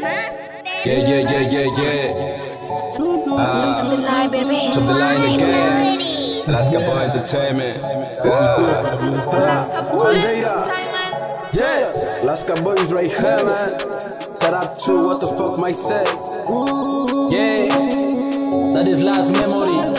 Yeah, yeah, yeah, yeah, yeah. Ah, Chop the line, baby. Chop the line again. Alaska Boys Entertainment. Yeah, Alaska boys right here, man. Set up to what the fuck say. Yeah, that is last memory.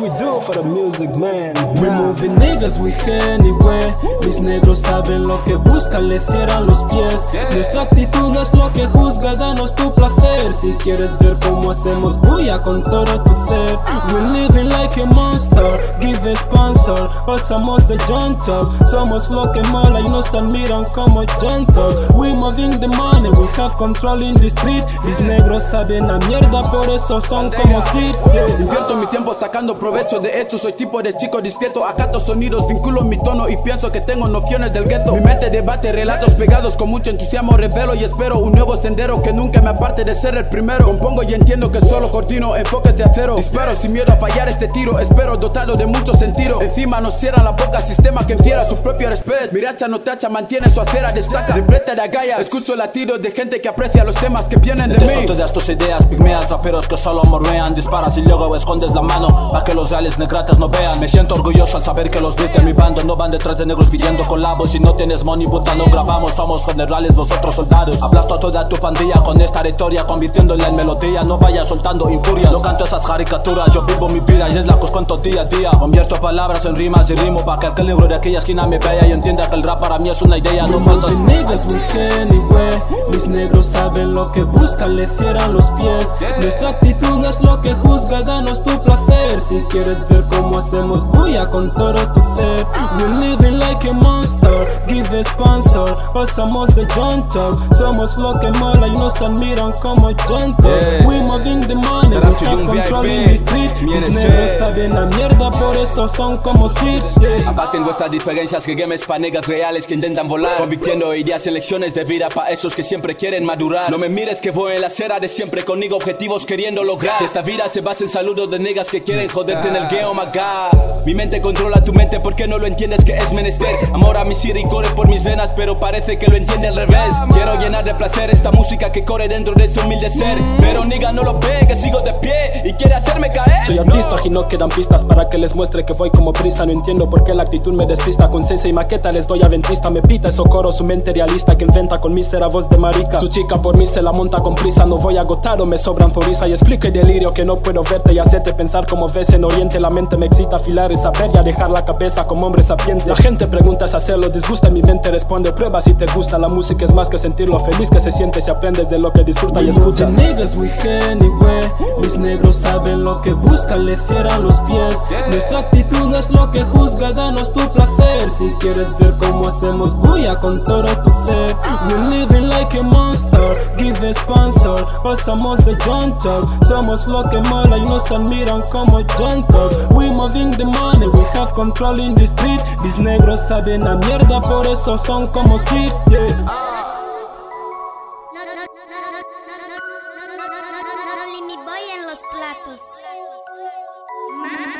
We do for the music, man. We moving niggas we anywhere. Mis negros saben lo que buscan, le cierran los pies. Nuestra actitud es lo que juzga, danos tu placer. Si quieres ver cómo hacemos bulla con todo tu ser. We living like a monster, give a sponsor. Pasamos de junto, somos lo que mola y nos admiran como gentle. We moving the money, we have control in the street. Mis negros saben la mierda, por eso son como Sir. Invierto mi tiempo sacando provecho de hecho Soy tipo de chico discreto. Acato sonidos, vinculo mi tono Y pienso que tengo nociones del gueto. Mi mente debate relatos pegados Con mucho entusiasmo revelo y espero Un nuevo sendero que nunca me aparte de ser el primero. Compongo y entiendo que solo coordino Enfoques de acero. Disparo sin miedo a fallar este tiro. Espero dotado de mucho sentido. Encima nos cierran la boca Sistema que encierra su propio respeto. Miracha no tacha, mantiene su acera Destaca, repleta de agallas. Escucho latidos de gente que aprecia los temas que vienen de Dejo mí. todas tus ideas pigmeas, raperos que solo mormean. Disparas y luego escondes la mano que los reales negratas no vean. Me siento orgulloso al saber que los viste mi bando No van detrás de negros pidiendo colabos. Si no tienes money puta no grabamos. Somos generales, vosotros soldados. Aplasto a toda tu pandilla con esta retórica Convirtiéndola en melodía. No vayas soltando infurias No canto esas caricaturas Yo vivo mi vida y es la que os cuento día a día. Convierto palabras en rimas y rimo Pa' que aquel negro de aquella esquina me vea Y entienda que el rap para mí es una idea No falsas. Niggas. Mis negros saben lo que buscan, le cierran los pies. Nuestra actitud no es lo que juzga, danos tu placer. Si quieres ver cómo hacemos bulla con todo tu ser. We living like a monster, give a sponsor. Pasamos de junto, somos lo que mola y nos admiran como gentle. Yeah. We moving the money, we have control in the street. Mis negros saben la mierda, por eso son como Sir. Yeah. Abaten vuestras diferencias que games pa' negas reales que intentan volar Convirtiendo ideas en lecciones de vida pa' esos que siempre quieren madurar No me mires que voy en la acera de siempre conmigo objetivos queriendo lograr Si esta vida se basa en saludos de negas que quieren joderte en el game, oh my god Mi mente controla tu mente porque no lo entiendes que es menester. Amor a mi y corre por mis venas pero parece que lo entiende al revés. Quiero llenar de placer esta música que corre dentro de este humilde ser. Pero niga no lo ve que sigo de pie y quiere hacerme caer Soy artista y no quedan pistas para que les muestre que voy como prisa. No entiendo por qué la actitud me despista Con cese y maqueta. Les doy a ventista Me pita eso coro su mente realista Que inventa con mísera voz de marica. Su chica por mí se la monta con prisa No voy a agotar o me sobran zoriza Y explico el delirio que no puedo verte Y hacerte pensar como ves en oriente. La mente me excita afilar y saber y alejar la cabeza como hombre sapiente. La gente pregunta si hacerlo disgusta Mi mente responde prueba si te gusta La música es más que sentir lo feliz que se siente Si aprendes de lo que disfruta y escuchas. Mis negros saben lo que buscan, escaleciera los pies. Nuestra actitud no es lo que juzga, danos tu placer. Si quieres ver cómo hacemos bulla con todo tu ser. We're living like a monster, give sponsor. Pasamos de gentle, somos lo que mola y nos admiran como gentle. We moving the money, we have control in the street. Mis negros saben a mierda, por eso son como six, yeah. Platos. Mama.